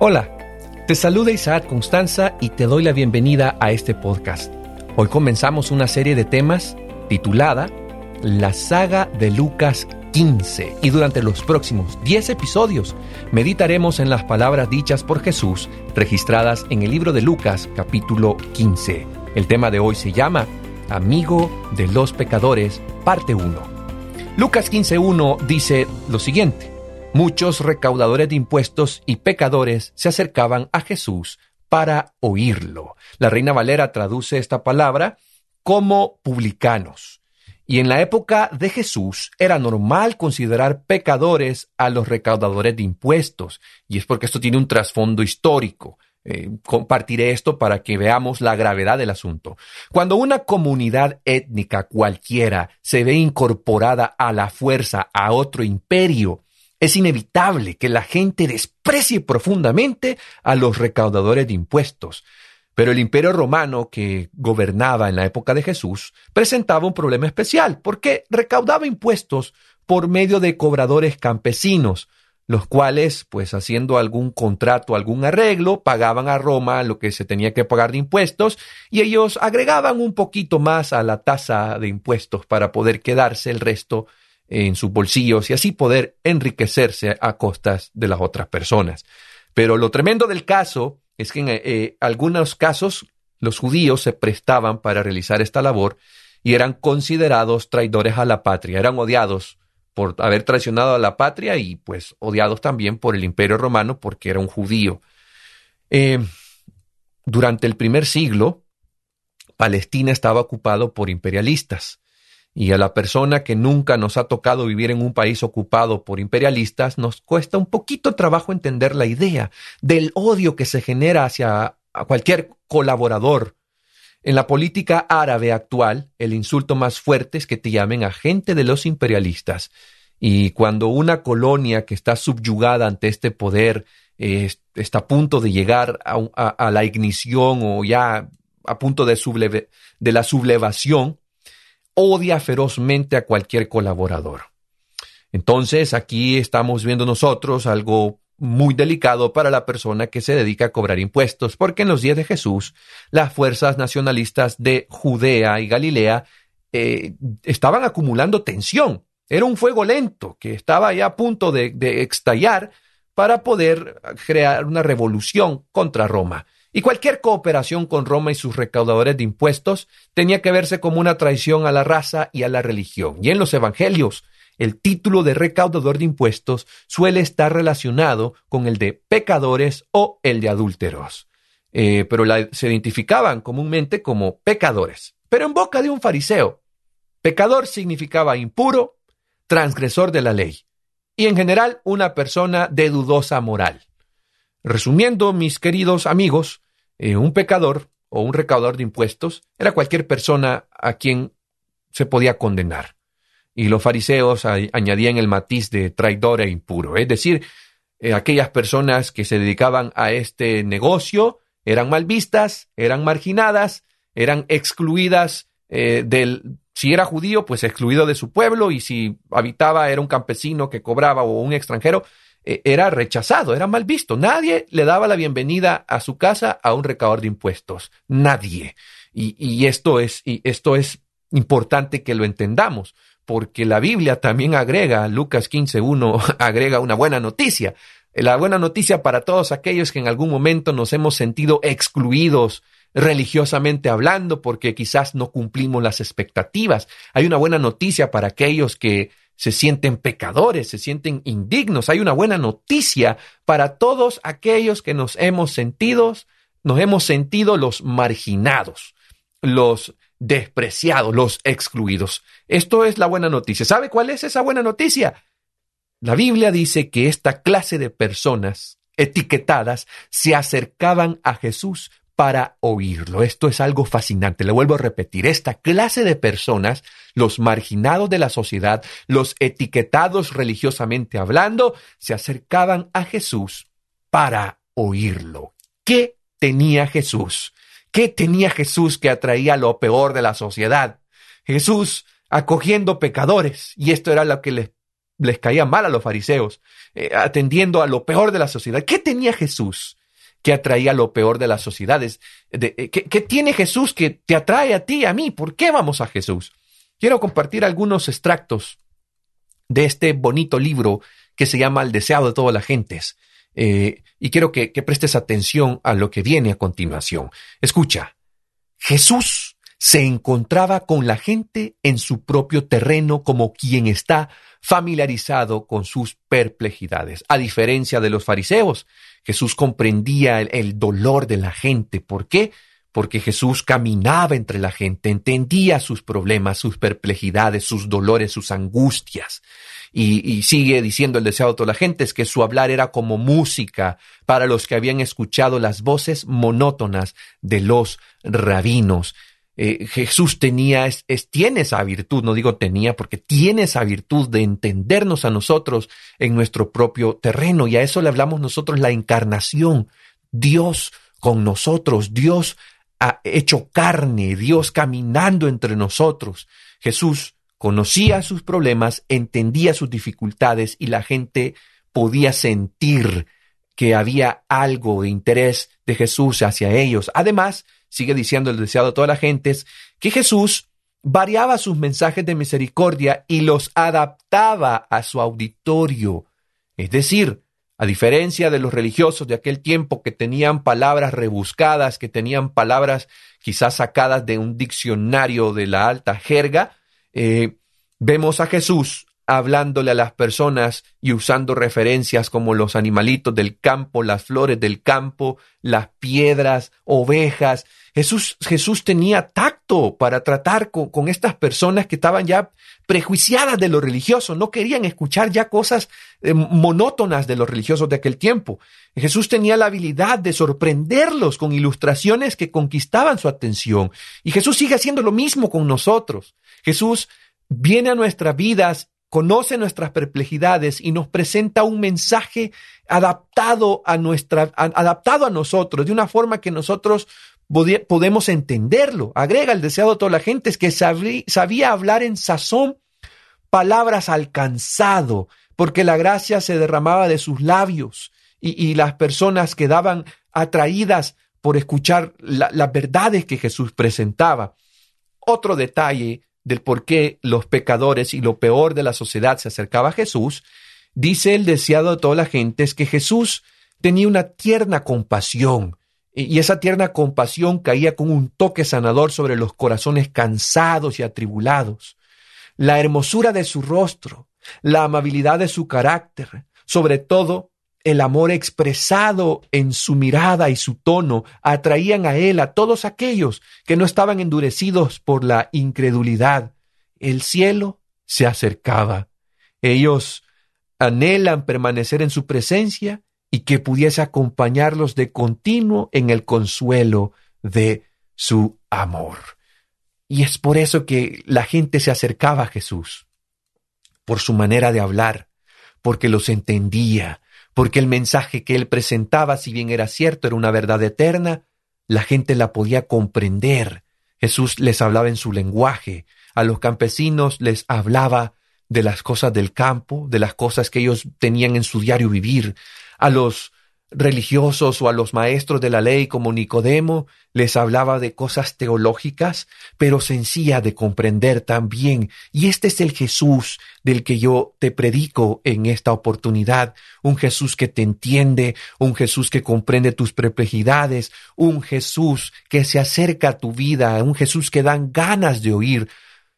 Hola, te saluda Isaac Constanza y te doy la bienvenida a este podcast. Hoy comenzamos una serie de temas titulada La saga de Lucas 15 y durante los próximos 10 episodios meditaremos en las palabras dichas por Jesús registradas en el libro de Lucas capítulo 15. El tema de hoy se llama Amigo de los pecadores, parte 1. Lucas 15.1 dice lo siguiente muchos recaudadores de impuestos y pecadores se acercaban a Jesús para oírlo. La Reina Valera traduce esta palabra como publicanos. Y en la época de Jesús era normal considerar pecadores a los recaudadores de impuestos. Y es porque esto tiene un trasfondo histórico. Eh, compartiré esto para que veamos la gravedad del asunto. Cuando una comunidad étnica cualquiera se ve incorporada a la fuerza a otro imperio, es inevitable que la gente desprecie profundamente a los recaudadores de impuestos. Pero el imperio romano que gobernaba en la época de Jesús presentaba un problema especial porque recaudaba impuestos por medio de cobradores campesinos, los cuales, pues haciendo algún contrato, algún arreglo, pagaban a Roma lo que se tenía que pagar de impuestos y ellos agregaban un poquito más a la tasa de impuestos para poder quedarse el resto en sus bolsillos y así poder enriquecerse a costas de las otras personas. Pero lo tremendo del caso es que en eh, algunos casos los judíos se prestaban para realizar esta labor y eran considerados traidores a la patria, eran odiados por haber traicionado a la patria y pues odiados también por el imperio romano porque era un judío. Eh, durante el primer siglo, Palestina estaba ocupado por imperialistas y a la persona que nunca nos ha tocado vivir en un país ocupado por imperialistas, nos cuesta un poquito trabajo entender la idea del odio que se genera hacia cualquier colaborador. En la política árabe actual, el insulto más fuerte es que te llamen agente de los imperialistas. Y cuando una colonia que está subyugada ante este poder eh, está a punto de llegar a, la ignición o ya a punto de, de la sublevación, odia ferozmente a cualquier colaborador. Entonces, aquí estamos viendo nosotros algo muy delicado para la persona que se dedica a cobrar impuestos, porque en los días de Jesús, las fuerzas nacionalistas de Judea y Galilea eh, estaban acumulando tensión. Era un fuego lento que estaba ya a punto de, de estallar para poder crear una revolución contra Roma y cualquier cooperación con Roma y sus recaudadores de impuestos tenía que verse como una traición a la raza y a la religión. Y en los evangelios, el título de recaudador de impuestos suele estar relacionado con el de pecadores o el de adúlteros. Eh, pero se identificaban comúnmente como pecadores. Pero en boca de un fariseo, pecador significaba impuro, transgresor de la ley, y en general una persona de dudosa moral. Resumiendo, mis queridos amigos, eh, un pecador o un recaudador de impuestos era cualquier persona a quien se podía condenar. Y los fariseos añadían el matiz de traidor e impuro, es decir, eh, aquellas personas que se dedicaban a este negocio eran mal vistas, eran marginadas, eran excluidas eh, del, si era judío, pues excluido de su pueblo, y si habitaba, era un campesino que cobraba o un extranjero, e, era rechazado, era mal visto. Nadie le daba la bienvenida a su casa a un recaudador de impuestos. Nadie. Y, esto, es, y esto es importante que lo entendamos, porque la Biblia también agrega, Lucas 15.1 agrega una buena noticia. La buena noticia para todos aquellos que en algún momento nos hemos sentido excluidos religiosamente hablando porque quizás no cumplimos las expectativas. Hay una buena noticia para aquellos que se sienten pecadores, se sienten indignos. Hay una buena noticia para todos aquellos que nos hemos sentido, nos hemos sentido los marginados, los despreciados, los excluidos. Esto es la buena noticia. ¿Sabe cuál es esa buena noticia? La Biblia dice que esta clase de personas etiquetadas se acercaban a Jesús para oírlo. Esto es algo fascinante. Le vuelvo a repetir, esta clase de personas, los marginados de la sociedad, los etiquetados religiosamente hablando, se acercaban a Jesús para oírlo. ¿Qué tenía Jesús? ¿Qué tenía Jesús que atraía lo peor de la sociedad? Jesús acogiendo pecadores, y esto era lo que les les caía mal a los fariseos, eh, atendiendo a lo peor de la sociedad. ¿Qué tenía Jesús que atraía lo peor de las sociedades? Eh, ¿qué, tiene Jesús que te atrae a ti, a mí? ¿Por qué vamos a Jesús? Quiero compartir algunos extractos de este bonito libro que se llama El deseado de todas las gentes. Eh, y quiero que prestes atención a lo que viene a continuación. Escucha, Jesús se encontraba con la gente en su propio terreno como quien está familiarizado con sus perplejidades. A diferencia de los fariseos, Jesús comprendía el, dolor de la gente. ¿Por qué? Porque Jesús caminaba entre la gente, entendía sus problemas, sus perplejidades, sus dolores, sus angustias. Y, y, sigue diciendo el deseado de toda la gente, es que su hablar era como música para los que habían escuchado las voces monótonas de los rabinos. Eh, Jesús tenía, es, tiene esa virtud, no digo tenía, porque tiene esa virtud de entendernos a nosotros en nuestro propio terreno. Y a eso le hablamos nosotros la encarnación. Dios con nosotros, Dios ha hecho carne, Dios caminando entre nosotros. Jesús conocía sus problemas, entendía sus dificultades y la gente podía sentir que había algo de interés de Jesús hacia ellos. Además, sigue diciendo el deseado de todas las gentes, que Jesús variaba sus mensajes de misericordia y los adaptaba a su auditorio. Es decir, a diferencia de los religiosos de aquel tiempo que tenían palabras rebuscadas, que tenían palabras quizás sacadas de un diccionario de la alta jerga, eh, vemos a Jesús hablándole a las personas y usando referencias como los animalitos del campo, las flores del campo, las piedras, ovejas. Jesús, Jesús tenía tacto para tratar con, estas personas que estaban ya prejuiciadas de lo religioso, no querían escuchar ya cosas eh, monótonas de los religiosos de aquel tiempo. Jesús tenía la habilidad de sorprenderlos con ilustraciones que conquistaban su atención. Y Jesús sigue haciendo lo mismo con nosotros. Jesús viene a nuestras vidas conoce nuestras perplejidades y nos presenta un mensaje adaptado a nuestra, adaptado a nosotros, de una forma que nosotros podemos entenderlo. Agrega el deseado de toda la gente es que sabía hablar en sazón palabras alcanzado, porque la gracia se derramaba de sus labios y, las personas quedaban atraídas por escuchar las verdades que Jesús presentaba. Otro detalle del por qué los pecadores y lo peor de la sociedad se acercaba a Jesús, dice el deseado de toda la gente es que Jesús tenía una tierna compasión y esa tierna compasión caía con un toque sanador sobre los corazones cansados y atribulados. La hermosura de su rostro, la amabilidad de su carácter, sobre todo el amor expresado en su mirada y su tono atraían a él a todos aquellos que no estaban endurecidos por la incredulidad. El cielo se acercaba. Ellos anhelan permanecer en su presencia y que pudiese acompañarlos de continuo en el consuelo de su amor. Y es por eso que la gente se acercaba a Jesús, por su manera de hablar, porque los entendía, porque el mensaje que él presentaba, si bien era cierto, era una verdad eterna, la gente la podía comprender. Jesús les hablaba en su lenguaje, a los campesinos les hablaba de las cosas del campo, de las cosas que ellos tenían en su diario vivir, a los religiosos o a los maestros de la ley como Nicodemo les hablaba de cosas teológicas, pero sencilla de comprender también. Y este es el Jesús del que yo te predico en esta oportunidad, un Jesús que te entiende, un Jesús que comprende tus perplejidades, un Jesús que se acerca a tu vida, un Jesús que dan ganas de oír,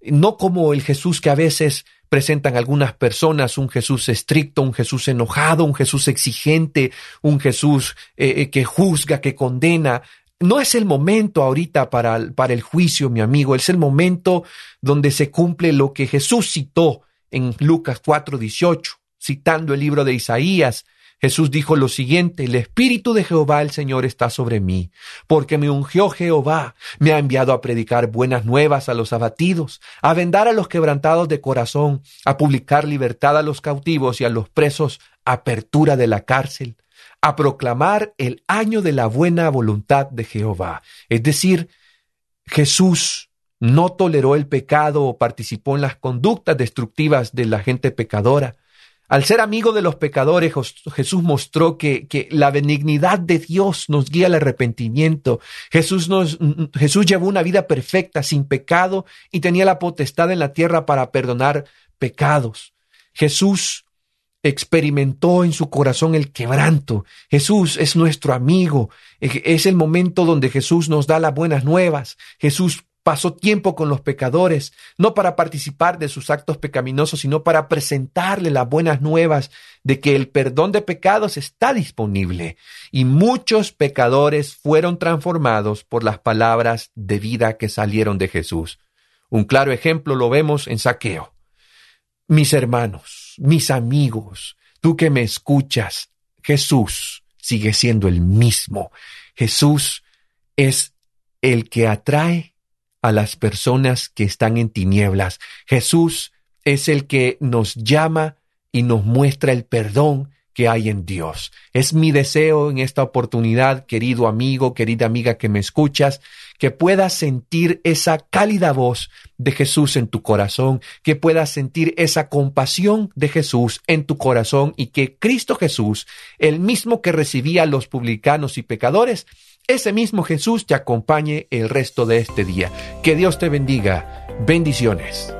no como el Jesús que a veces presentan algunas personas un Jesús estricto, un Jesús enojado, un Jesús exigente, un Jesús eh, eh, que juzga, que condena. No es el momento ahorita para, para el juicio, mi amigo, es el momento donde se cumple lo que Jesús citó en Lucas 4:18, citando el libro de Isaías, Jesús dijo lo siguiente, el Espíritu de Jehová el Señor está sobre mí, porque me ungió Jehová, me ha enviado a predicar buenas nuevas a los abatidos, a vendar a los quebrantados de corazón, a publicar libertad a los cautivos y a los presos, apertura de la cárcel, a proclamar el año de la buena voluntad de Jehová. Es decir, Jesús no toleró el pecado o participó en las conductas destructivas de la gente pecadora, Al ser amigo de los pecadores, Jesús mostró que, que, la benignidad de Dios nos guía al arrepentimiento. Jesús, Jesús llevó una vida perfecta, sin pecado, y tenía la potestad en la tierra para perdonar pecados. Jesús experimentó en su corazón el quebranto. Jesús es nuestro amigo. Es el momento donde Jesús nos da las buenas nuevas. Jesús pasó tiempo con los pecadores, no para participar de sus actos pecaminosos, sino para presentarle las buenas nuevas de que el perdón de pecados está disponible. Y muchos pecadores fueron transformados por las palabras de vida que salieron de Jesús. Un claro ejemplo lo vemos en Saqueo. Mis hermanos, mis amigos, tú que me escuchas, Jesús sigue siendo el mismo. Jesús es el que atrae a las personas que están en tinieblas. Jesús es el que nos llama y nos muestra el perdón que hay en Dios. Es mi deseo en esta oportunidad, querido amigo, querida amiga que me escuchas, que puedas sentir esa cálida voz de Jesús en tu corazón, que puedas sentir esa compasión de Jesús en tu corazón y que Cristo Jesús, el mismo que recibía a los publicanos y pecadores, ese mismo Jesús te acompañe el resto de este día. Que Dios te bendiga. Bendiciones.